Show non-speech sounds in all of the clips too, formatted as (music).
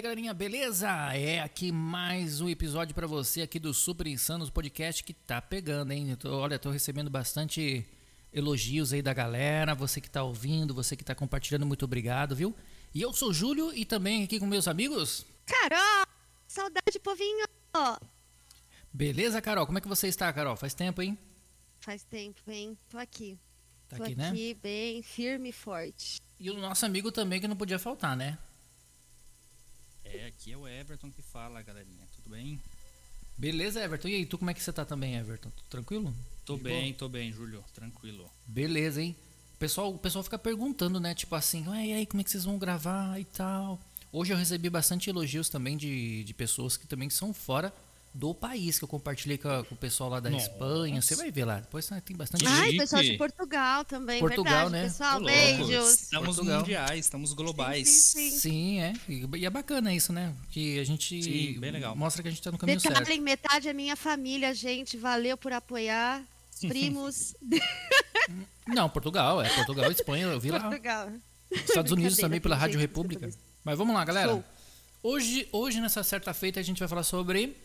aí, galerinha, beleza? É aqui mais um episódio para você aqui do Super Insanos Podcast que tá pegando, hein? Tô, olha, tô recebendo bastante elogios aí da galera, você que tá ouvindo, você que tá compartilhando, muito obrigado, viu? E eu sou o Júlio e também aqui com meus amigos. Carol! Saudade, povinho! Beleza, Carol? Como é que você está, Carol? Faz tempo, hein? Faz tempo, hein? Tô aqui. Tá Tô aqui, né? aqui bem firme e forte. E o nosso amigo também que não podia faltar, né? É, aqui é o Everton que fala, galerinha. Tudo bem? Beleza, Everton. E aí, tu como é que você tá também, Everton? Tudo tranquilo? Tô De bem, boa? tô bem, Júlio. Tranquilo. Beleza, hein? O pessoal, o pessoal fica perguntando, né? Tipo assim, "Ué, e aí, como é que vocês vão gravar e tal? Hoje eu recebi bastante elogios também de, de pessoas que também são fora do país, que eu compartilhei com, a- com o pessoal lá da Nossa. Espanha. Você vai ver lá. Depois tem bastante gente. Ai, pessoal de Portugal também, Portugal, verdade, né? pessoal. Beijos. Estamos Portugal. mundiais, estamos globais. Sim, sim, sim. Sim, é. E e é bacana isso, né? Que a gente Sim, bem legal. mostra que a gente tá no caminho certo. Detalhe, metade é minha família, gente. Valeu por apoiar. Primos (laughs) Não, Portugal, é. Portugal, Espanha, eu vi lá. Portugal. Estados Unidos também pela Rádio República. Mas vamos lá, galera. Show. Hoje, hoje, nessa certa feita, a gente vai falar sobre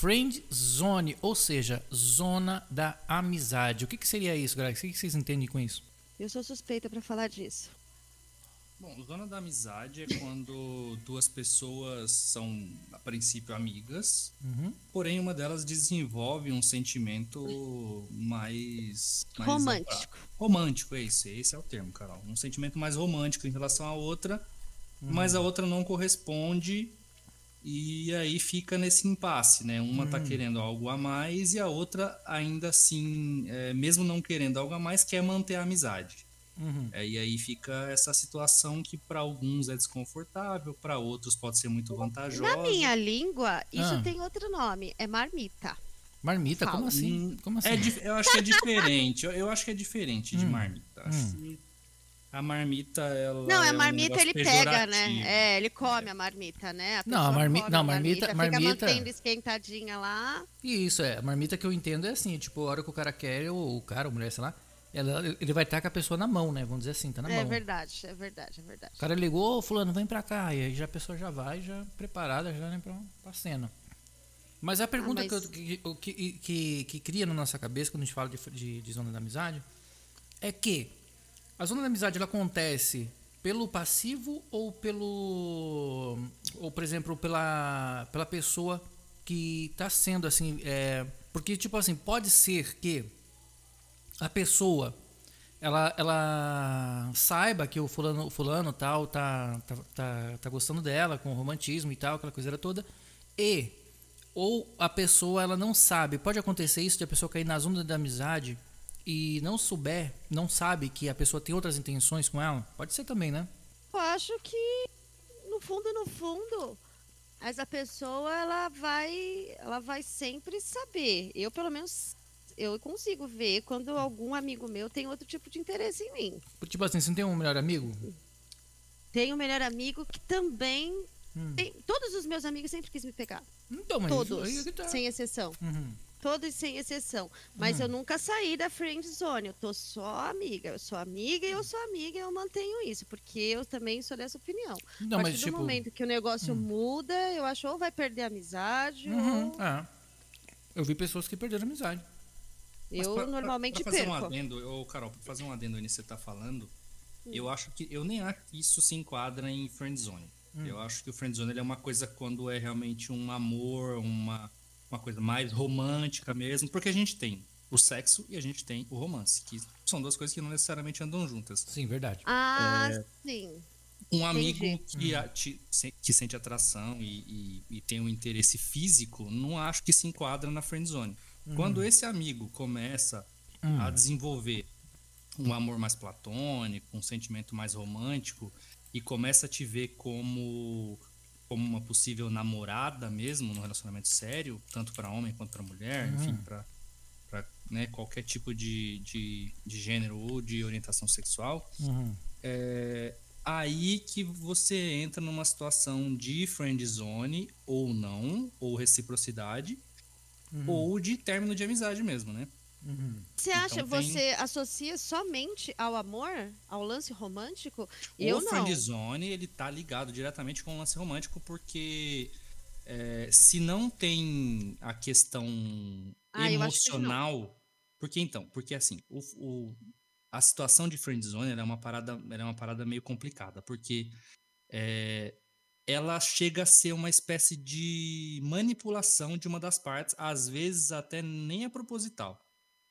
Friend Zone, ou seja, zona da amizade. O que, que seria isso, galera? O que, que vocês entendem com isso? Eu sou suspeita pra falar disso. Bom, zona da amizade é quando duas pessoas são, a princípio, amigas, Uhum. porém uma delas desenvolve um sentimento mais. mais Romântico. Romântico, é isso. Esse é o termo, Carol. Um sentimento mais romântico em relação à outra, mas a outra não corresponde e aí fica nesse impasse, né? Uma tá querendo algo a mais e a outra ainda assim, é, mesmo não querendo algo a mais, quer manter a amizade. Uhum. É, e aí fica essa situação que para alguns é desconfortável, para outros pode ser muito vantajosa. Na minha língua, isso Ah. tem outro nome. É marmita. Marmita, como assim? Hum, Como assim? É eu acho que é diferente. Eu, eu acho que é diferente de Hum. marmita. Acho que a marmita, ela. Não, é a um marmita negócio ele pega, né? É, ele come a marmita, né? A Não, a pessoa marmi- come não, a marmita- Fica marmita- mantendo esquentadinha lá. E isso, é. A marmita que eu entendo é assim, tipo, a hora que o cara quer, ou o cara, ou mulher, sei lá, ela- ele vai estar com a pessoa na mão, né? Vamos dizer assim, tá na é mão. verdade, é verdade, é verdade. O cara ligou, ô fulano, vem pra cá. E aí já a pessoa já vai, já preparada, já né, pra, pra cena. Mas a pergunta mas- que, eu- que, que, que, que cria na nossa cabeça quando a gente fala de, de, de zona da amizade é que a zona da amizade ela acontece pelo passivo ou pelo. Ou, por exemplo, pela, pela pessoa que tá sendo assim. É, porque, tipo assim, pode ser que a pessoa ela, ela saiba que o fulano, o fulano tal tá, tá, tá, tá gostando dela com romantismo e tal, aquela coisa toda, e ou a pessoa ela não sabe, pode acontecer isso de a pessoa cair na zona da amizade e não souber, não sabe que a pessoa tem outras intenções com ela, pode ser também, né? Eu acho que no fundo, no fundo, essa pessoa ela vai, ela vai sempre saber. Eu pelo menos eu consigo ver quando algum amigo meu tem outro tipo de interesse em mim. Tipo assim, você não tem um melhor amigo? Tenho um melhor amigo que também Hum. tem, todos os meus amigos sempre quis me pegar, Então, mas todos, é que tá. sem exceção. Uhum. Todos sem exceção. Mas Hum. eu nunca saí da friend zone. Eu tô só amiga. Eu sou amiga e eu sou amiga e eu mantenho isso. Porque eu também sou dessa opinião. Não, a mas partir tipo, do momento que o negócio muda, eu acho ou vai perder a amizade uhum, ou é. Eu vi pessoas que perderam a amizade. Mas eu pra- pra- normalmente pra fazer perco. um adendo, ô, Carol, pra fazer um adendo nisso que você tá falando, Hum. eu acho que eu nem acho que isso se enquadra em friend zone. Hum. Eu acho que o friend zone é uma coisa quando é realmente um amor, uma, uma coisa mais romântica mesmo, porque a gente tem o sexo e a gente tem o romance, que são duas coisas que não necessariamente andam juntas. Sim, verdade. Ah, É. sim. Um amigo Entendi. que, a- te- que sente atração e, e- e tem um interesse físico, não acho que se enquadra na friend zone. Quando esse amigo começa Hum. a desenvolver um amor mais platônico, um sentimento mais romântico e começa a te ver como como uma possível namorada mesmo no relacionamento sério, tanto para homem quanto para mulher, enfim, para né, qualquer tipo de, de, de gênero ou de orientação sexual, Uhum. é aí que você entra numa situação de friend zone ou não, ou reciprocidade, ou de término de amizade mesmo, né? Uhum. Você Então acha, tem- você associa somente ao amor, ao lance romântico? Eu o não. friend zone, ele tá ligado diretamente com o lance romântico, porque é, se não tem a questão Ah, eu acho que não. emocional. Porque então, porque assim, o, o- a situação de friend zone ela é uma parada, é uma parada meio complicada, porque é, ela chega a ser uma espécie de manipulação de uma das partes, às vezes até nem é proposital.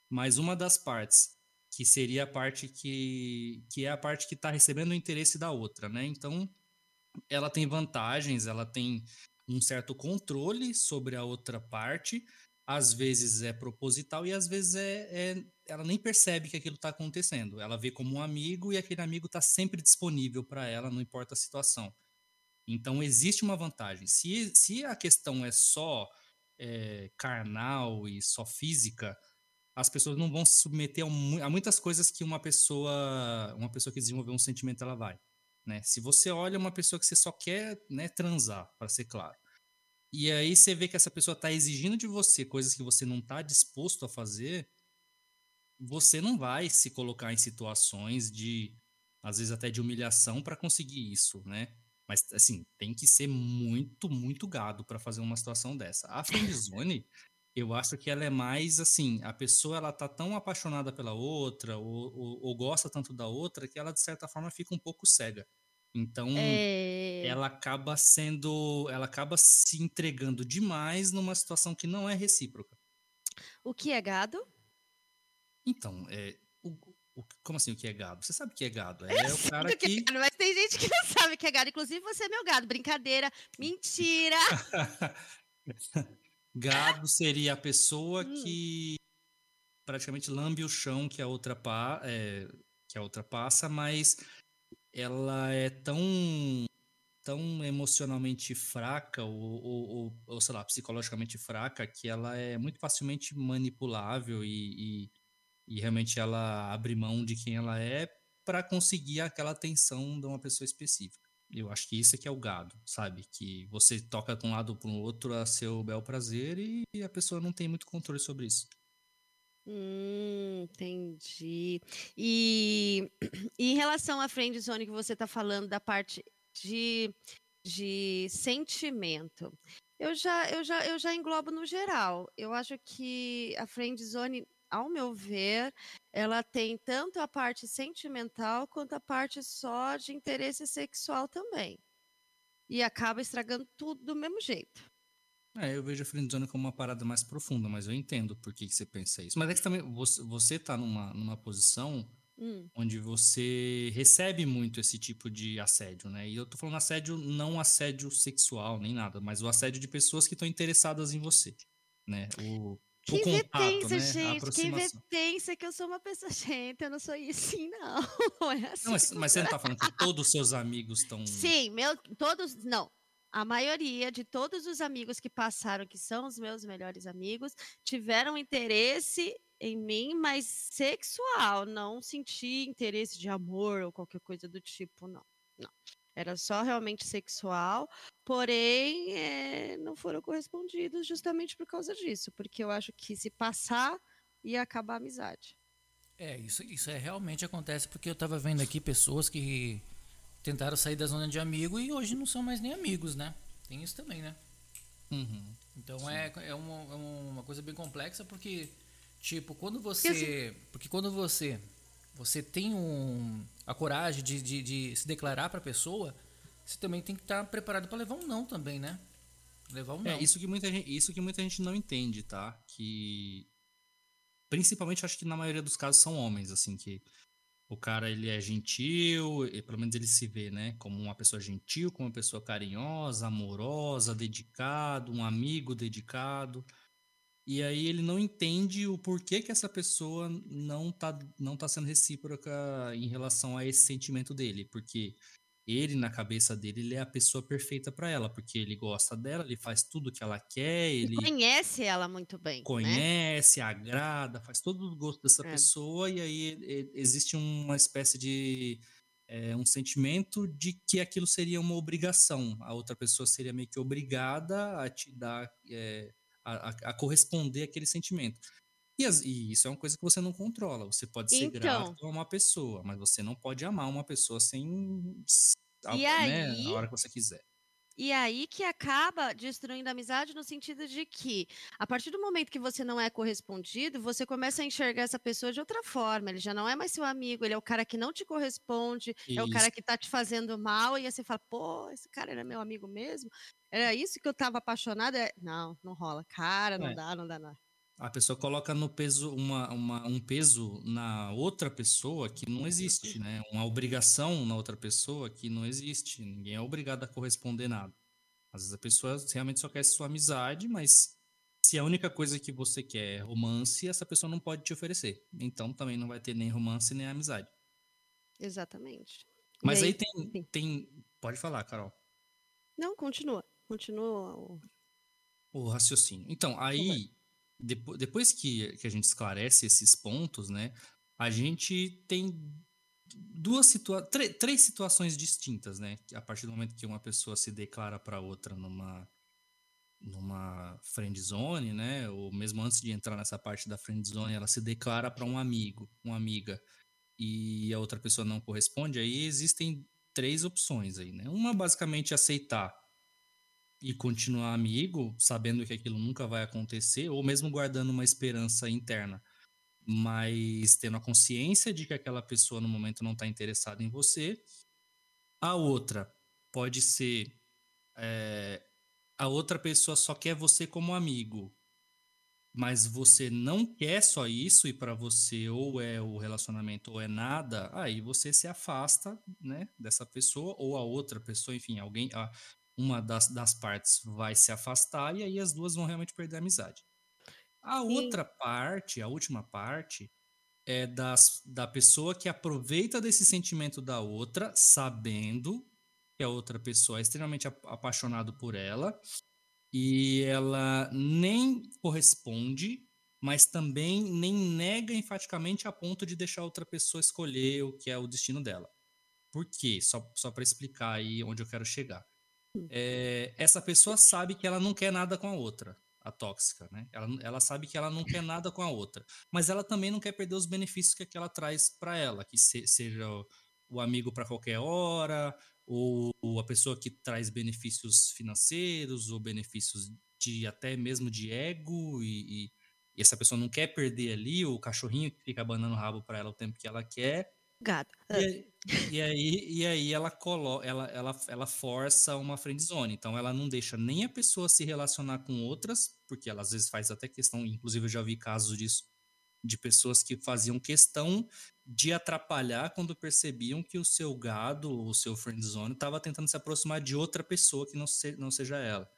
Mas uma das partes, que seria a parte que, que é a parte que está recebendo o interesse da outra, né? Então, ela tem vantagens, ela tem um certo controle sobre a outra parte, às vezes é proposital e às vezes é, é- ela nem percebe que aquilo está acontecendo. Ela vê como um amigo e aquele amigo está sempre disponível para ela, não importa a situação. Então existe uma vantagem. Se, se a questão é só é, carnal e só física, as pessoas não vão se submeter a, mu- a muitas coisas que uma pessoa, uma pessoa que desenvolveu um sentimento ela vai. Né? Se você olha uma pessoa que você só quer né, transar, para ser claro, e aí você vê que essa pessoa está exigindo de você coisas que você não está disposto a fazer, você não vai se colocar em situações de, às vezes até de humilhação para conseguir isso, né? Mas assim, tem que ser muito, muito gado para fazer uma situação dessa. A (laughs) friendzone, eu acho que ela é mais assim, a pessoa ela tá tão apaixonada pela outra ou, ou, ou gosta tanto da outra que ela de certa forma fica um pouco cega. Então, É... ela acaba sendo, ela acaba se entregando demais numa situação que não é recíproca. O que é gado? Então, é, o, o- como assim o que é gado? Você sabe o que é gado? É o cara que é que gado, Mas tem gente que (laughs) não sabe o que é gado. Inclusive, você é meu gado. Brincadeira. Mentira. (laughs) gado seria a pessoa Hum. que praticamente lambe o chão que a outra é, que a outra passa, mas ela é tão tão emocionalmente fraca ou, ou, ou, ou, sei lá, psicologicamente fraca que ela é muito facilmente manipulável e, e, e realmente ela abre mão de quem ela é para conseguir aquela atenção de uma pessoa específica. Eu acho que isso é que é o gado, sabe? Que você toca de um lado para o outro a seu bel prazer e a pessoa não tem muito controle sobre isso. Hum, entendi. E, (clears throat) em relação à friend zone que você está falando da parte de, de sentimento, eu já, eu, já, eu já englobo no geral. Eu acho que a friend zone, ao meu ver, ela tem tanto a parte sentimental quanto a parte só de interesse sexual também. E acaba estragando tudo do mesmo jeito. É, eu vejo a friendzone como uma parada mais profunda, mas eu entendo por que, que você pensa isso. Mas é que também você, você tá numa, numa posição Hum, onde você recebe muito esse tipo de assédio, né? E eu tô falando assédio, não assédio sexual, nem nada, mas o assédio de pessoas que estão interessadas em você, né? O, Que pensa, né? Gente. Aproximação. pensa que eu sou uma pessoa. (laughs) Gente, eu não sou isso, não. (laughs) Não é assim. Não, mas, mas você não tá falando que todos os seus amigos estão... Sim, meu, todos. Não. A maioria de todos os amigos que passaram, que são os meus melhores amigos, tiveram interesse em mim, mas sexual. Não senti interesse de amor ou qualquer coisa do tipo, não. Não. Era só realmente sexual, porém eh, não foram correspondidos justamente por causa disso, porque eu acho que se passar ia acabar a amizade. É, isso, isso é, realmente acontece porque eu tava vendo aqui pessoas que tentaram sair da zona de amigo e hoje não são mais nem amigos, né? Tem isso também, né? Uhum. Então é, é, uma, é uma coisa bem complexa porque, tipo, quando você. Porque quando você você tem um, a coragem de, de, de se declarar pra pessoa, você também tem que estar preparado para levar um não também, né? Levar um não. É, isso que muita gente, isso que muita gente não entende, tá? Que principalmente acho que na maioria dos casos são homens, assim, que o cara ele é gentil, e pelo menos ele se vê, né, como uma pessoa gentil, como uma pessoa carinhosa, amorosa, dedicado, um amigo dedicado. E aí ele não entende o porquê que essa pessoa não tá, não tá sendo recíproca em relação a esse sentimento dele, porque ele na cabeça dele ele é a pessoa perfeita para ela, porque ele gosta dela, ele faz tudo que ela quer, E ele conhece ela muito bem. Né? conhece, agrada, faz todo o gosto dessa É. pessoa e aí existe uma espécie de é, um sentimento de que aquilo seria uma obrigação, a outra pessoa seria meio que obrigada a te dar é, a, a- corresponder àquele sentimento. E, as, e, isso é uma coisa que você não controla. Você pode ser então, grato a uma pessoa, mas você não pode amar uma pessoa sem. E né, aí, a hora que você quiser. E aí que acaba destruindo a amizade no sentido de que, a partir do momento que você não é correspondido, você começa a enxergar essa pessoa de outra forma. Ele já não é mais seu amigo, ele é o cara que não te corresponde, isso. é o cara que tá te fazendo mal, e aí você fala, pô, esse cara era meu amigo mesmo? Era isso que eu tava apaixonada? É, não, não rola. Cara, não é. dá, não dá, não. A pessoa coloca no peso uma, uma, um peso na outra pessoa que não existe, né? Uma obrigação na outra pessoa que não existe. Ninguém é obrigado a corresponder nada. Às vezes a pessoa realmente só quer sua amizade, mas se a única coisa que você quer é romance, essa pessoa não pode te oferecer. Então também não vai ter nem romance nem amizade. Exatamente. Mas aí, aí, tem, tem. Pode falar, Carol. Não, continua. Continua o, o raciocínio. Então, aí depois, que, que a gente esclarece esses pontos, né, a gente tem duas situa três situações distintas, né? A partir do momento que uma pessoa se declara para outra numa numa friend zone, né? Ou mesmo antes de entrar nessa parte da friend zone, ela se declara para um amigo, uma amiga, e a outra pessoa não corresponde. Aí existem três opções aí, né? Uma basicamente aceitar e continuar amigo, sabendo que aquilo nunca vai acontecer, ou mesmo guardando uma esperança interna, mas tendo a consciência de que aquela pessoa no momento não está interessada em você. A outra pode ser é, a outra pessoa só quer você como amigo, mas você não quer só isso e para você ou é o relacionamento ou é nada, aí você se afasta, né, dessa pessoa ou a outra pessoa, enfim, alguém, a, uma das, das partes vai se afastar e aí as duas vão realmente perder a amizade. A Sim. outra parte, a última parte, é das, da pessoa que aproveita desse sentimento da outra, sabendo que a outra pessoa é extremamente apaixonado por ela e ela nem corresponde, mas também nem nega enfaticamente a ponto de deixar a outra pessoa escolher o que é o destino dela. Por quê? Só, só para explicar aí onde eu quero chegar é, essa pessoa sabe que ela não quer nada com a outra, a tóxica, né? Ela, ela sabe que ela não quer nada com a outra, mas ela também não quer perder os benefícios que aquela traz para ela, que se, seja o, o amigo para qualquer hora, ou, ou, a pessoa que traz benefícios financeiros, ou benefícios de até mesmo de ego, e, e, e essa pessoa não quer perder ali o cachorrinho que fica abanando o rabo para ela o tempo que ela quer, E, e, aí, e aí ela, colo, ela, ela, ela força uma friend zone. Então ela não deixa nem a pessoa se relacionar com outras, porque ela às vezes faz até questão, inclusive eu já vi casos disso, de pessoas que faziam questão de atrapalhar quando percebiam que o seu gado, o seu friend zone, estava tentando se aproximar de outra pessoa que não, se, não seja ela.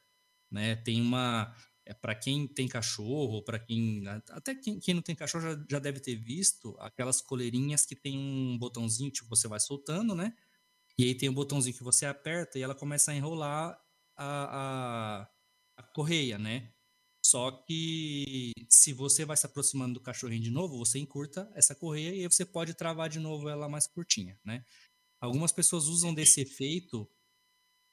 Né? Tem uma é para quem tem cachorro, para quem. Até quem, quem, não tem cachorro já, já, deve ter visto aquelas coleirinhas que tem um botãozinho, tipo, você vai soltando, né? E aí tem um botãozinho que você aperta e ela começa a enrolar a, a, a correia, né? Só que se você vai se aproximando do cachorrinho de novo, você encurta essa correia e aí você pode travar de novo ela mais curtinha, né? Algumas pessoas usam desse efeito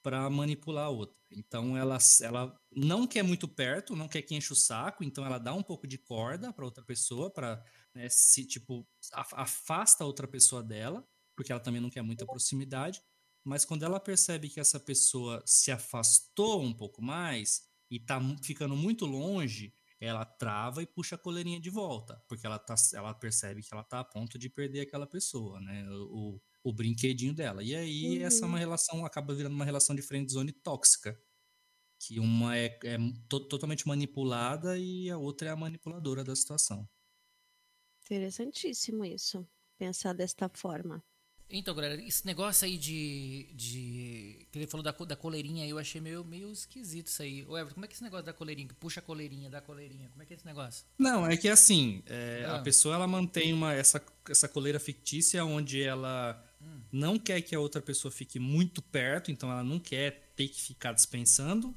para manipular a outra. Então ela, ela não quer muito perto, não quer que enche o saco, então ela dá um pouco de corda para outra pessoa, para né, se tipo afasta a outra pessoa dela, porque ela também não quer muita proximidade. Mas quando ela percebe que essa pessoa se afastou um pouco mais e está ficando muito longe, ela trava e puxa a coleirinha de volta, porque ela, tá, ela percebe que ela está a ponto de perder aquela pessoa, né? O, o brinquedinho dela. E aí uhum. essa é uma uhum. relação acaba virando uma relação de friendzone tóxica. Que uma é, é to totalmente manipulada e a outra é a manipuladora da situação. Interessantíssimo isso, pensar desta forma. Então, galera, esse negócio aí de. de que ele falou da, da coleirinha aí, eu achei meio, meio esquisito isso aí. Ô, Everton, como é que é esse negócio da coleirinha? Que puxa a coleirinha, da coleirinha? Como é que é esse negócio? Não, é que assim, é, ah. a pessoa ela mantém uma, essa, essa coleira fictícia onde ela. Não quer que a outra pessoa fique muito perto, então ela não quer ter que ficar dispensando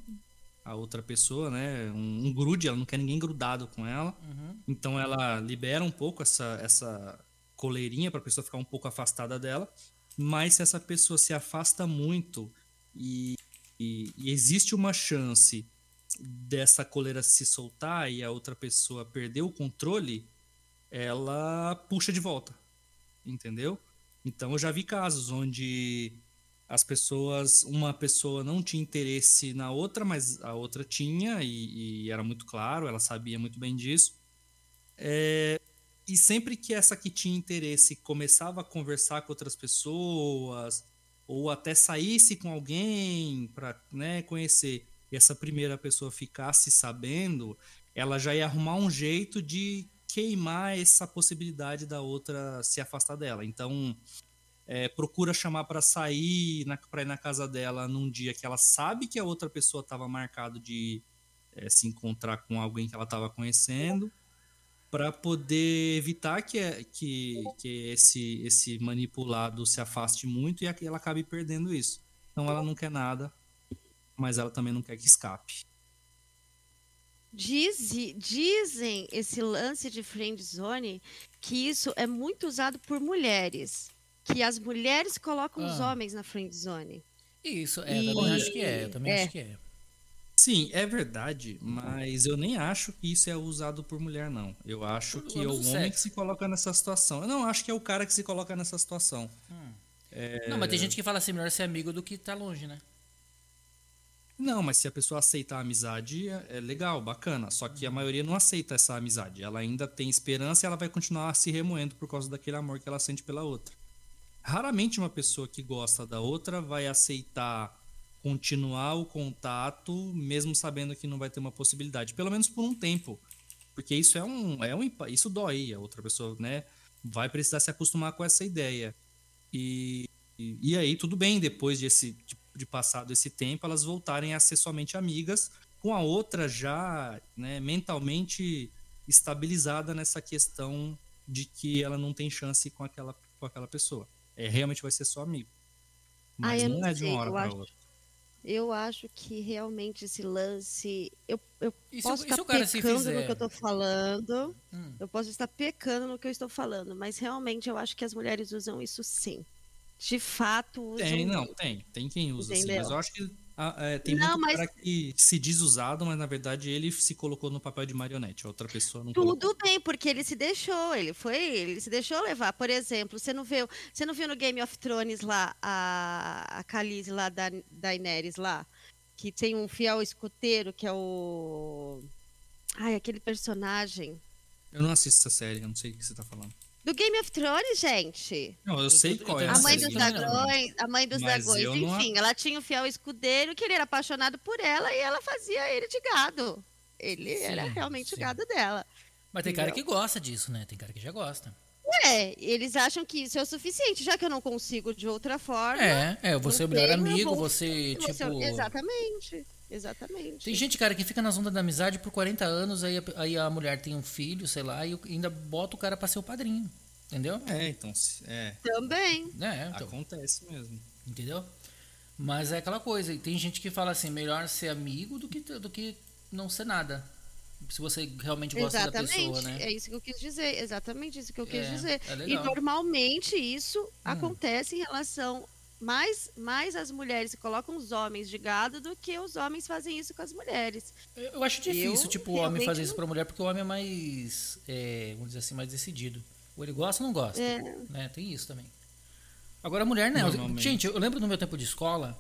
a outra pessoa, né? Um, um grude, ela não quer ninguém grudado com ela. Uhum. Então ela libera um pouco essa, essa coleirinha para a pessoa ficar um pouco afastada dela. Mas se essa pessoa se afasta muito e, e, e existe uma chance dessa coleira se soltar e a outra pessoa perder o controle, ela puxa de volta. Entendeu? Então eu já vi casos onde as pessoas, uma pessoa não tinha interesse na outra, mas a outra tinha, e, e era muito claro, ela sabia muito bem disso. É, e sempre que essa que tinha interesse começava a conversar com outras pessoas, ou até saísse com alguém para né, conhecer, e essa primeira pessoa ficasse sabendo, ela já ia arrumar um jeito de queimar essa possibilidade da outra se afastar dela. Então, é, procura chamar para sair, para ir na casa dela num dia que ela sabe que a outra pessoa estava marcado de é, se encontrar com alguém que ela estava conhecendo, para poder evitar que, é, que, que esse, esse manipulado se afaste muito e ela acabe perdendo isso. Então ela não quer nada, mas ela também não quer que escape. Diz, dizem esse lance de friend zone que isso é muito usado por mulheres, que as mulheres colocam ah. os homens na friend zone. Isso, é, e... eu também acho que é, eu também é. acho que é. Sim, é verdade, mas eu nem acho que isso é usado por mulher, não. Eu acho que é o homem que se coloca nessa situação. Eu não acho que é o cara que se coloca nessa situação. Hum. É... Não, mas tem gente que fala assim, melhor ser amigo do que estar tá longe, né? Não, mas se a pessoa aceitar a amizade, é, é legal, bacana. Só que a maioria não aceita essa amizade. Ela ainda tem esperança e ela vai continuar se remoendo por causa daquele amor que ela sente pela outra. Raramente uma pessoa que gosta da outra vai aceitar continuar o contato, mesmo sabendo que não vai ter uma possibilidade, pelo menos por um tempo. Porque isso é um, é um isso dói, a outra pessoa, né, vai precisar se acostumar com essa ideia. E, e, e aí tudo bem, depois desse, de de passado esse tempo, elas voltarem a ser somente amigas, com a outra já né, mentalmente estabilizada nessa questão de que ela não tem chance com aquela, com aquela pessoa. É, realmente vai ser só amigo. Mas não, não, é de uma hora para outra. Eu acho que realmente esse lance. Eu, eu posso estar pecando no que eu estou falando. Hum. Eu posso estar pecando no que eu estou falando, mas realmente eu acho que as mulheres usam isso sim de fato usam. Tem, não, tem. Tem quem usa, assim, mas eu acho que ah, é, tem não, muito mas... cara que se diz usado, mas na verdade ele se colocou no papel de marionete, a outra pessoa não Tudo colocou. bem, porque ele se deixou, ele foi, ele se deixou levar. Por exemplo, você não viu, você não viu no Game of Thrones lá a, a Khaleesi lá da Daenerys lá, que tem um fiel escoteiro que é o Ai, aquele personagem. Eu não assisto essa série, eu não sei o que você tá falando. Do Game of Thrones, gente. Não, eu, sei qual é a mãe dos dragões, A mãe dos Mas dragões, enfim. Não... Ela tinha um fiel escudeiro que ele era apaixonado por ela e ela fazia ele de gado. Ele sim, era realmente sim. o gado dela. Mas tem cara que gosta disso, né? Tem cara que já gosta. É, eles acham que isso é o suficiente, já que eu não consigo de outra forma. É, é, você é o melhor amigo, você, tipo. Você, exatamente. Exatamente. Tem gente, cara, que fica na zona da amizade por 40 anos, aí a, aí a mulher tem um filho, sei lá, e ainda bota o cara pra ser o padrinho. Entendeu? É, então. É. Também. É, então. Acontece mesmo. Entendeu? Mas é aquela coisa, tem gente que fala assim, melhor ser amigo do que, do que não ser nada. Se você realmente gosta exatamente, da pessoa, né? É isso que eu quis dizer, exatamente isso que eu quis é, dizer. É e normalmente isso hum. acontece em relação mais, mais as mulheres colocam os homens de gado do que os homens fazem isso com as mulheres. Eu acho difícil, eu, tipo, o homem fazer isso pra mulher, porque o homem é mais, é, vamos dizer assim, mais decidido. Ou ele gosta ou não gosta. É. Né? Tem isso também. Agora a mulher não. Gente, eu lembro no meu tempo de escola,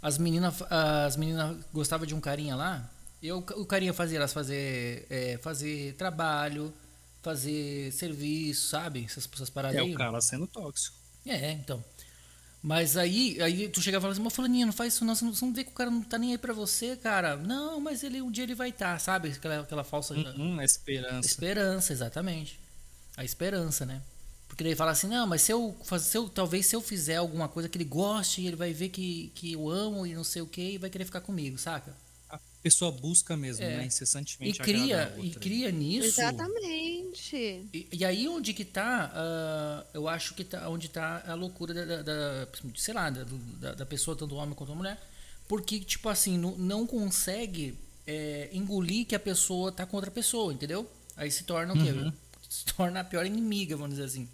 as meninas as meninas gostavam de um carinha lá, eu, o carinha fazia elas fazer, é, fazer trabalho, fazer serviço, sabe? Essas, essas paradas É aí. o cara sendo tóxico. É, então. Mas aí, aí tu chega e fala assim, mas fulaninha, não faz isso não, você não, você não vê que o cara não tá nem aí pra você, cara. Não, mas ele um dia ele vai estar, tá, sabe? Aquela, aquela falsa... Uhum, a esperança. Esperança, exatamente. A esperança, né? Porque daí fala assim, não, mas se eu, se eu talvez se eu fizer alguma coisa que ele goste, ele vai ver que, que eu amo e não sei o que e vai querer ficar comigo, saca? Pessoa busca mesmo, é. né? Incessantemente. E cria, e cria nisso. Exatamente. E, e, aí onde que tá, uh, eu acho que tá onde tá a loucura da, da, da sei lá, da, da, pessoa, tanto homem quanto mulher. Porque, tipo assim, não, não consegue é, engolir que a pessoa tá com outra pessoa, entendeu? Aí se torna o quê? Uhum. Se torna a pior inimiga, vamos dizer assim.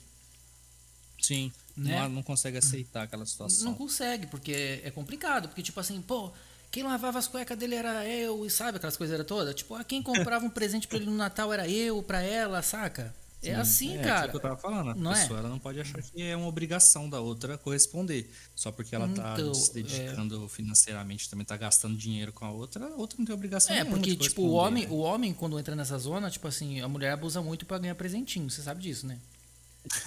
Sim. Né? Não, não consegue aceitar aquela situação. Não consegue, porque é complicado. Porque, tipo assim, pô, quem lavava as cuecas dele era eu, e sabe aquelas coisas todas? Tipo, ah, quem comprava um presente pra ele no Natal era eu, pra ela, saca? É assim, é, cara. É o que eu tava falando. A não pessoa é? ela não pode achar que é uma obrigação da outra corresponder. Só porque ela tá Então, se dedicando financeiramente, também tá gastando dinheiro com a outra, a outra não tem obrigação É, porque, tipo, o homem, né? o homem, quando entra nessa zona, tipo assim, a mulher abusa muito pra ganhar presentinho, você sabe disso, né?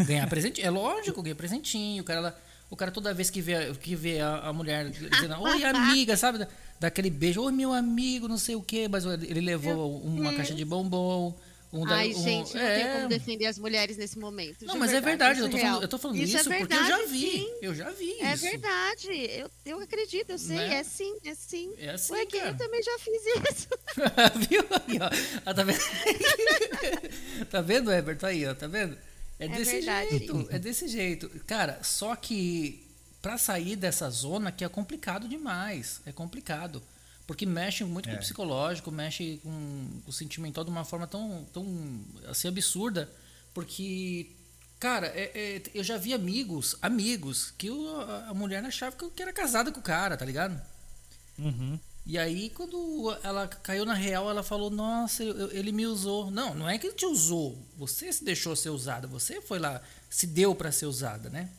Ganhar presentinho. É lógico, ganhar presentinho. O cara, ela- o cara toda vez que vê, que vê a, a mulher dizendo, oi, amiga, sabe? Dá- Dá aquele beijo, oi, meu amigo, não sei o quê, mas ele levou uma Deus. caixa de bombom. Um da- Ai, um- gente, não é. tem como defender as mulheres nesse momento. Não, mas é verdade, eu isso tô, é falando, real. eu tô falando Isso isso, é porque eu já verdade, vi. sim. Eu já vi É isso. verdade, eu, eu acredito, eu sei, Né? é sim, é sim. É assim, Ué, eu também já fiz isso. (laughs) Viu aí, ó? Ah, tá vendo? (laughs) tá vendo, Everton? Aí, ó, tá vendo? É, É desse verdade. jeito, é desse jeito. Cara, só que pra sair dessa zona que é complicado demais. É complicado. Porque mexe muito com É. o psicológico, mexe com o sentimental de uma forma tão, tão assim, absurda. Porque, cara, é- é- eu já vi amigos, amigos, que o- a mulher achava que eu- que era casada com o cara, tá ligado? Uhum. E aí, quando ela caiu na real, ela falou: Nossa, eu- eu- ele me usou. Não, não é que ele te usou. Você se deixou ser usada. Você foi lá, se deu pra ser usada, né?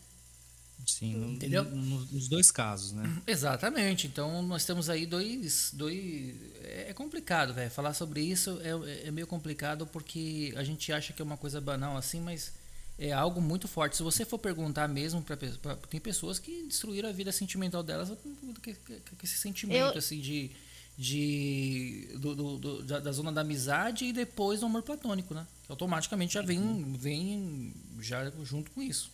Sim, Entendeu? no- nos dois casos, né? (clears throat) Exatamente. Então, nós temos aí dois. dois é é complicado, velho. Falar sobre isso é, é meio complicado porque a gente acha que é uma coisa banal assim, mas é algo muito forte. Se você for perguntar mesmo, pra- tem pessoas que destruíram a vida sentimental delas com, esse sentimento Eu- assim de. de do, do- do- da, zona da amizade e depois do amor platônico, né? Que automaticamente já vem, vem já junto com isso.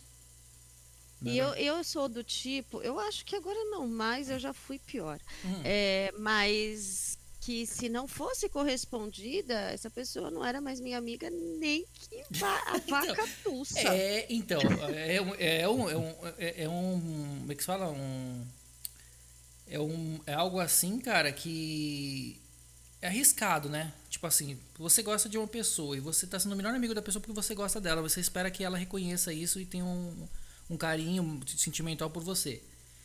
E eu, eu sou do tipo, eu acho que agora não mais, eu já fui pior. Hum. É, mas que se não fosse correspondida, essa pessoa não era mais minha amiga, nem que a (laughs) vaca tussa. É, então, é um, é um, é um, é- é um, como é que se fala? Um, é um, é algo assim, cara, que é arriscado, né? Tipo assim, você gosta de uma pessoa e você tá sendo o melhor amigo da pessoa porque você gosta dela, você espera que ela reconheça isso e tenha um, um carinho sentimental por você.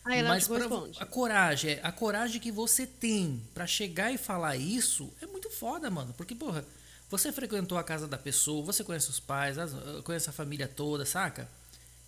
Aí ela não Mas pra- a coragem, é- a coragem que você tem pra chegar e falar isso é muito foda, mano. Porque, porra, você frequentou a casa da pessoa, você conhece os pais, as- conhece a família toda, saca?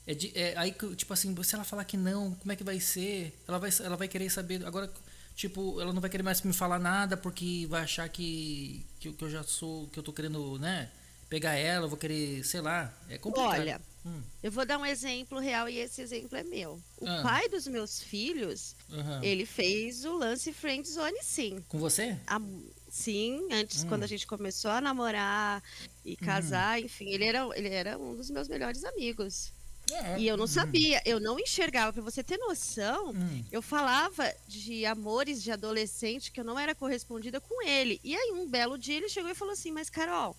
É de- é aí, tipo assim, se ela falar que não, como é que vai ser? Ela vai, ela vai querer saber. Agora, tipo, ela não vai querer mais me falar nada porque vai achar que, que, que eu já sou, que eu tô querendo, né? Pegar ela, eu vou querer, sei lá. É complicado. Olha, Hum, eu vou dar um exemplo real e esse exemplo é meu. O Ah. pai dos meus filhos, aham. ele fez o lance friend zone sim. Com você? A- sim, antes, Hum. quando a gente começou a namorar e casar, enfim, ele era, ele era um dos meus melhores amigos. É. E eu não sabia, eu não enxergava. Pra você ter noção, Hum. eu falava de amores de adolescente que eu não era correspondida com ele. E aí, um belo dia, ele chegou e falou assim: Mas, Carol,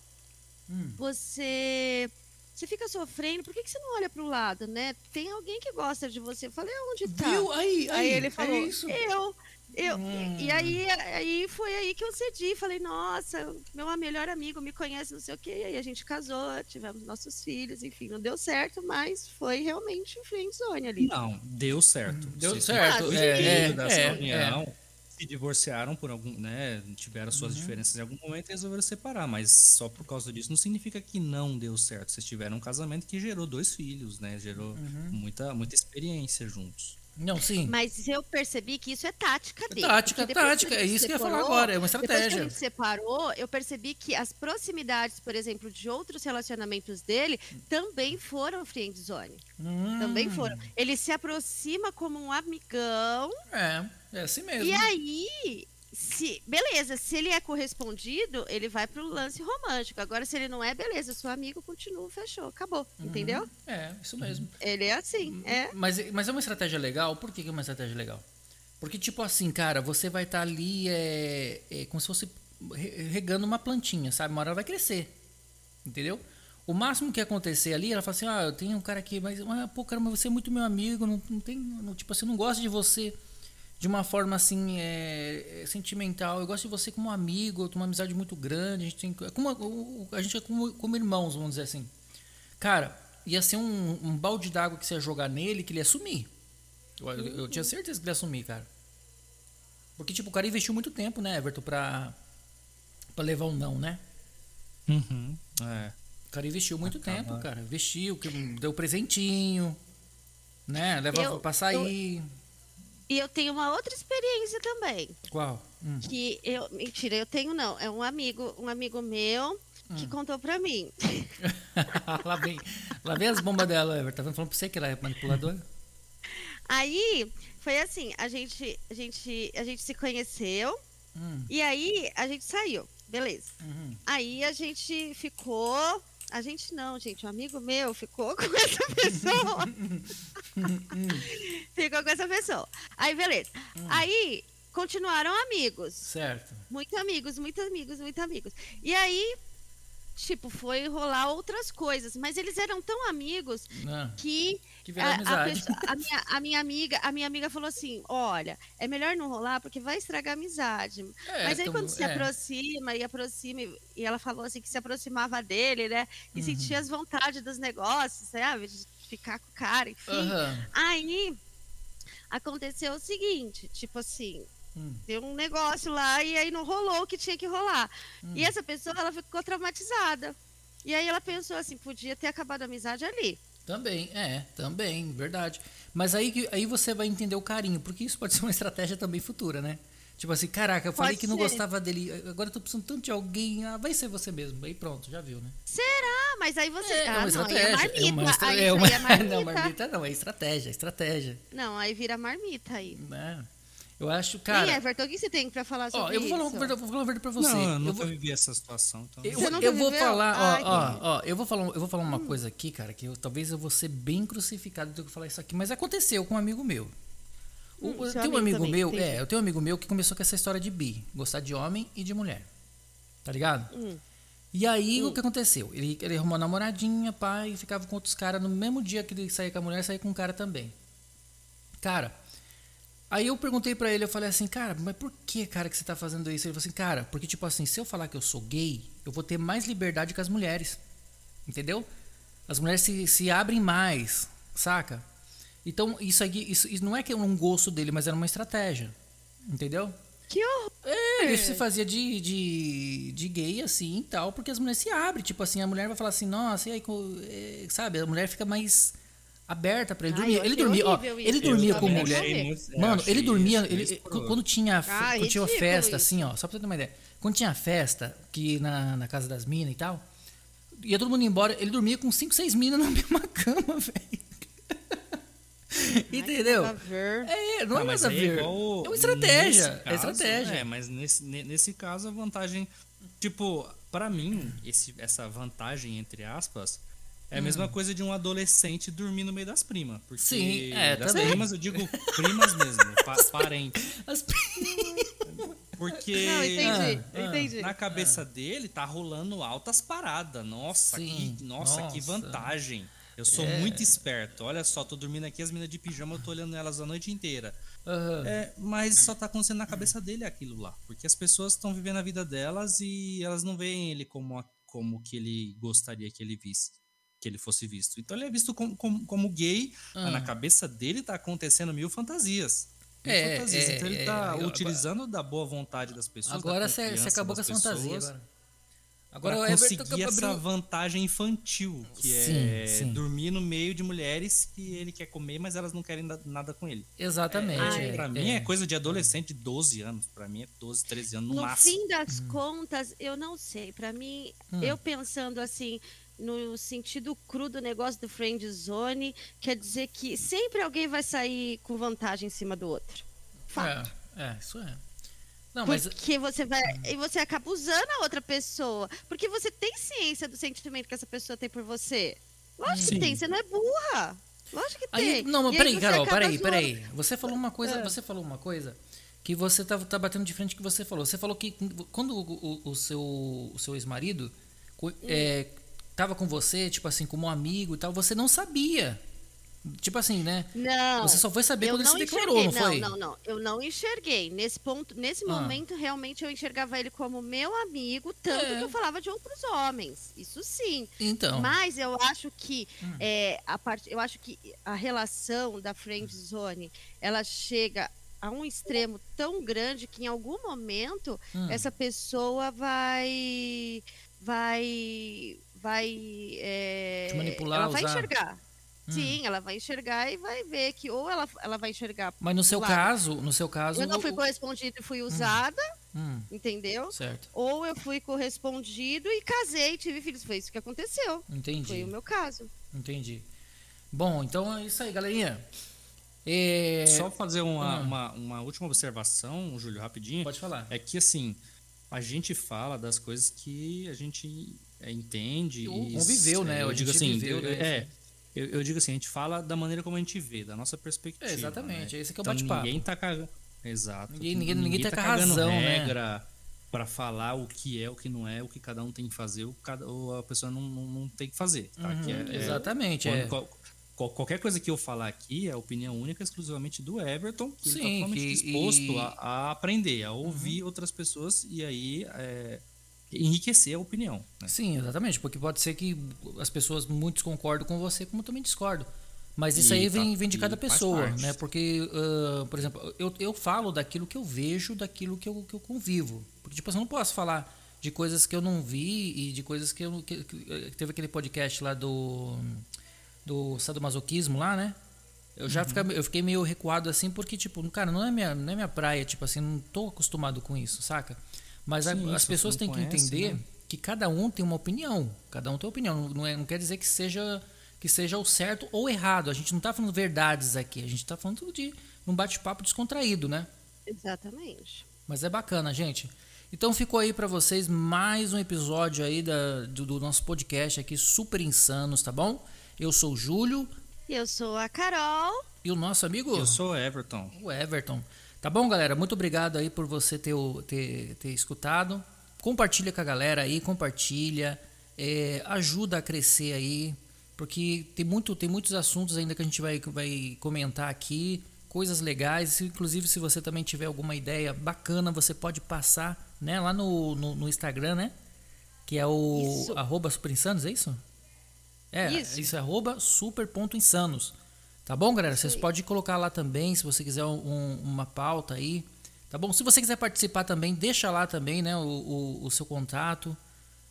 Hum. você. Você fica sofrendo, por que, que você não olha pro lado, né? Tem alguém que gosta de você. Eu falei, onde tá? Viu? Aí, aí, Aí ele é falou, isso. eu. Eu, Hum. E aí, aí foi aí que eu cedi. Falei, nossa, meu melhor amigo me conhece, não sei o quê. E aí a gente casou, tivemos nossos filhos, enfim, não deu certo, mas foi realmente friendzone ali. Não, deu certo. Deu Vocês certo. ficaram é, é, é, união, se divorciaram por algum, né? Tiveram suas Uhum. diferenças em algum momento e resolveram separar, mas só por causa disso não significa que não deu certo. Vocês tiveram um casamento que gerou dois filhos, né? Gerou Uhum. muita, muita experiência juntos. Não, sim. Mas eu percebi que isso é tática dele. tática, tática, que é isso que eu ia falar separou, agora, é uma Depois que estratégia. a gente separou, eu percebi que as proximidades, por exemplo, de outros relacionamentos dele também foram friendzone. Hum, Também foram. Ele se aproxima como um amigão É, é assim mesmo. E aí, se, beleza, se ele é correspondido, ele vai pro lance romântico. Agora, se ele não é, beleza, seu amigo continua, fechou, acabou. Entendeu? É, isso mesmo. Ele é assim, é. Mas, mas é uma estratégia legal? Por que é uma estratégia legal? Porque, tipo assim, cara, você vai estar ali é, é como se fosse re- regando uma plantinha, sabe? Uma hora ela vai crescer. Entendeu? O máximo que acontecer ali, ela fala assim, ah, eu tenho um cara aqui, mas, ah, pô, caramba, você é muito meu amigo, não, não tem, não, tipo assim, eu não gosto de você de uma forma assim, é, é, sentimental, eu gosto de você como um amigo, eu tenho uma amizade muito grande, a gente, tem, é como, a gente é como, como irmãos, vamos dizer assim. Cara, ia ser um, um balde d'água que você ia jogar nele que ele ia sumir. Eu, eu- eu tinha certeza que ele ia sumir, cara. Porque, tipo, o cara investiu muito tempo, né, Everton, pra, pra levar um não, né? Uhum. É. O cara investiu muito Acaba- tempo, cara. Investiu, que deu presentinho, né? Levava Eu- pra sair. E eu tenho uma outra experiência também. Qual? Hum. Que eu. Mentira, eu tenho não. É um amigo, um amigo meu que contou pra mim. (laughs) lá, vem, lá vem as bombas dela, Everton. Tá falando pra você que ela é manipuladora? Aí foi assim, a gente, a gente, a gente se conheceu Hum, e aí a gente saiu, beleza. uhum. Aí a gente ficou, a gente não, gente, um amigo meu ficou (laughs) com essa pessoa. (laughs) (laughs) ficou com essa pessoa. Aí beleza. Aí continuaram amigos, Certo. muito amigos, muito amigos, muito amigos. E aí tipo foi rolar outras coisas, mas eles eram tão amigos Não, que que a, a pessoa- a minha, a minha amiga, a minha amiga falou assim: olha, é melhor não rolar porque vai estragar a amizade. É, Mas aí então, quando se é. aproxima e aproxima, e- ela falou assim que se aproximava dele, né? E Uhum. sentia as vontades dos negócios, sabe? De ficar com o cara, enfim. Aham. Aí aconteceu o seguinte, tipo assim, Hum. deu um negócio lá e aí não rolou o que tinha que rolar. Hum. E essa pessoa, ela ficou traumatizada. E aí ela pensou assim, podia ter acabado a amizade ali. Também, é, também, verdade. Mas aí, aí você vai entender o carinho, porque isso pode ser uma estratégia também futura, né? Tipo assim, caraca, eu falei Pode que não ser. gostava dele, agora eu tô precisando tanto de alguém, ah, vai ser você mesmo. Aí pronto, já viu, né? Ah, mas aí você. É, ah, uma não, estratégia. aí é marmita. é uma, é uma- é (laughs) marmita. Não, marmita não, é estratégia, estratégia. Não, aí vira marmita aí. Né? Eu acho, Cara, e Everton, o que você tem pra falar sobre Ó, eu vou falar, isso? uma verdade- vou falar uma verdade pra você. Não, eu eu nunca vou, vivi essa situação. Então... eu, Você nunca eu vou falar, Ai, ó, ó, ó, eu vou falar, eu vou falar uma coisa aqui, cara, que eu, talvez eu vou ser bem crucificado do que eu falar isso aqui, mas aconteceu com um amigo meu. O, Hum, eu seu tenho um amigo amigo também, meu, entendi. é, eu tenho um amigo meu que começou com essa história de bi, gostar de homem e de mulher. Tá ligado? Hum. E aí, o que aconteceu? Ele, ele arrumou uma namoradinha, pai, e ficava com outros caras. No mesmo dia que ele saía com a mulher, saía com um cara também. Cara, aí eu perguntei pra ele, eu falei assim, cara, mas por que, cara, que você tá fazendo isso? Ele falou assim, cara, porque, tipo assim, se eu falar que eu sou gay, eu vou ter mais liberdade que as mulheres. Entendeu? As mulheres se, se abrem mais, saca? Então, isso aqui, isso, isso não é que é um gosto dele, mas era uma estratégia. Entendeu? Que horror. É, ele se fazia de, de, de gay assim e tal, porque as mulheres se abrem. Tipo assim, a mulher vai falar assim, nossa, e aí, é, sabe? A mulher fica mais aberta pra ele Ai, dormir. eu ele dormia, ó, ele isso. dormia Eu com mulher. muito- eu Mano, ele dormia, isso ele, escroto. quando tinha, Ah, quando tinha festa, isso. assim, ó, só pra você ter uma ideia. Quando tinha festa, que na, na casa das minas e tal, ia todo mundo embora, ele dormia com cinco, seis minas na (laughs) mesma cama, velho. Entendeu? Ai, que nada a ver. É, não Ah, é a igual é uma estratégia. nesse é caso, estratégia. É, mas nesse, ne- nesse caso a vantagem. Tipo, pra mim, esse, essa vantagem, entre aspas, é a mesma coisa de um adolescente dormir no meio das primas. Porque Hum. Sim, é, das também. primas, eu digo primas mesmo, (laughs) pa parentes. As- Porque Não, entendi, Ah, ah, entendi. na cabeça dele tá rolando altas paradas. Nossa, Sim, que, nossa, que nossa. vantagem. Eu sou É. muito esperto. Olha só, tô dormindo aqui, as meninas de pijama, eu tô olhando elas a noite inteira. Aham. É, mas só tá acontecendo na cabeça dele aquilo lá. Porque as pessoas estão vivendo a vida delas e elas não veem ele como, a- como que ele gostaria que ele visse. Que ele fosse visto. Então ele é visto como, como, como gay, mas Ah. na cabeça dele tá acontecendo mil fantasias. Mil É, fantasias. é, então ele é, tá agora- utilizando da boa vontade das pessoas. Agora você acabou com das essa fantasia. pessoas, Agora, agora pra conseguir essa vantagem infantil, que Sim, é sim. dormir no meio de mulheres que ele quer comer, mas elas não querem da- nada com ele. Exatamente. É, Pra mim é coisa de adolescente de 12 anos. Pra mim é 12, 13 anos no, No máximo. fim das contas, eu não sei. Pra mim, Hum. eu pensando assim, no sentido cru do negócio do friend zone, quer dizer que sempre alguém vai sair com vantagem em cima do outro. Fato. É, é, isso é. Não, mas Porque você vai. E você acaba usando a outra pessoa. Porque você tem ciência do sentimento que essa pessoa tem por você. Lógico Sim. que tem, você não é burra. Lógico que Aí, tem. não, mas aí peraí, Carol, peraí, zoando. peraí. Você falou uma coisa, É. você falou uma coisa que você tá, tá batendo de frente que você falou. Você falou que quando o, o- o seu, o seu ex-marido co- é, tava com você, tipo assim, como um amigo e tal, você não sabia. Tipo assim, né? Não. Você só foi saber quando ele se não declarou, enxerguei. não foi? Não, não, Eu não enxerguei. Nesse ponto, nesse Ah. momento, realmente eu enxergava ele como meu amigo, tanto É. que eu falava de outros homens. Isso sim. Então. Mas eu acho que é, a parte, eu acho que a relação da friend zone, ela chega a um extremo tão grande que em algum momento Hum. essa pessoa vai vai vai é, Te manipular, ela vai usar. enxergar Hum. sim ela vai enxergar e vai ver que ou ela, ela vai enxergar Mas no seu Claro. caso, no seu caso. eu não fui o- correspondida e fui usada Hum, entendeu certo. ou eu fui correspondido e casei e tive filhos foi isso que aconteceu Entendi. foi o meu caso Entendi. Bom, então é isso aí, galerinha. É, Só fazer uma, Ah. uma, uma última observação, Júlio, rapidinho. Pode falar. É que assim, a gente fala das coisas que a gente entende. Ou e, conviveu, né? é, Eu digo assim, viveu, eu- né? é. Eu, eu digo assim, a gente fala da maneira como a gente vê, da nossa perspectiva. É, exatamente, né? esse que é o Então, bate-papo. Ninguém tá cagando. Exato. Ninguém- ninguém- ninguém tá a cagando razão, né? regra pra falar o que é, o que não é, o que cada um tem que fazer, o que cada, ou a pessoa não, não, não tem que fazer. Tá? Uhum, Que é- é- exatamente, quando é. qual- qual- qualquer coisa que eu falar aqui é opinião única exclusivamente do Everton, que ele Sim, está totalmente que- disposto e- Uhum. a, a aprender, a ouvir outras pessoas e aí é, enriquecer a opinião. né? Sim, exatamente, porque pode ser que as pessoas muitos concordam com você, como eu também discordo. Mas isso E aí tá- vem, vem de cada pessoa, né? Porque, ah, por exemplo, eu, eu falo daquilo que eu vejo, daquilo que eu, que eu convivo. Porque, tipo, assim, eu não posso falar de coisas que eu não vi e de coisas que eu. Que, que- teve aquele podcast lá do. do sadomasoquismo lá, né? Eu Uhum. já fica- eu fiquei meio recuado assim, porque, tipo, cara, não é minha, não é minha praia, tipo assim, não tô acostumado com isso, saca? Mas a- Sim, as se pessoas têm não que conhece, entender né? que cada um tem uma opinião. Cada um tem uma opinião. Não, é- não quer dizer que seja que seja o certo ou errado. A gente não tá falando verdades aqui. A gente tá falando de um bate-papo descontraído, né? exatamente Mas é bacana, gente. Então ficou aí pra vocês mais um episódio aí da, do, do nosso podcast aqui, Super Insanos, tá bom? Eu sou o Júlio eu sou a Carol e o nosso amigo Eu sou Everton. o Everton. Tá bom, galera? Muito obrigado aí por você ter, ter, ter escutado. Compartilha com a galera aí, compartilha. é, ajuda a crescer aí. Porque tem, muito, tem muitos assuntos ainda que a gente vai, vai comentar aqui. Coisas legais. Inclusive, se você também tiver alguma ideia bacana, você pode passar né, lá no, no, no Instagram, né? Que é o Isso. arroba superinsanos, é isso? É, Isso. isso é arroba super.insanos. Tá bom, galera? Vocês podem colocar lá também, se você quiser um- uma pauta aí. Tá bom? Se você quiser participar também, deixa lá também, né, o, o, o seu contato.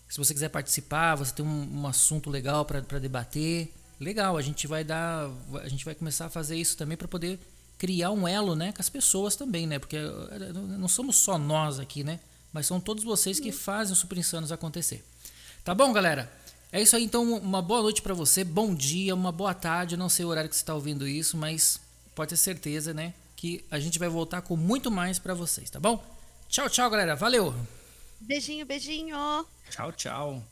Se você quiser participar, você tem um, um assunto legal para debater. Legal, a gente vai dar, a gente vai começar a fazer isso também para poder criar um elo, né, com as pessoas também, né? Porque eh, não somos só nós aqui, né? Mas são todos vocês que fazem o Super Insanos acontecer. Tá bom, galera? É isso aí, então, uma boa noite pra você, bom dia, uma boa tarde, eu não sei o horário que você tá ouvindo isso, mas pode ter certeza, né, que a gente vai voltar com muito mais pra vocês, tá bom? Tchau, tchau, galera, valeu! beijinho beijinho Tchau, tchau.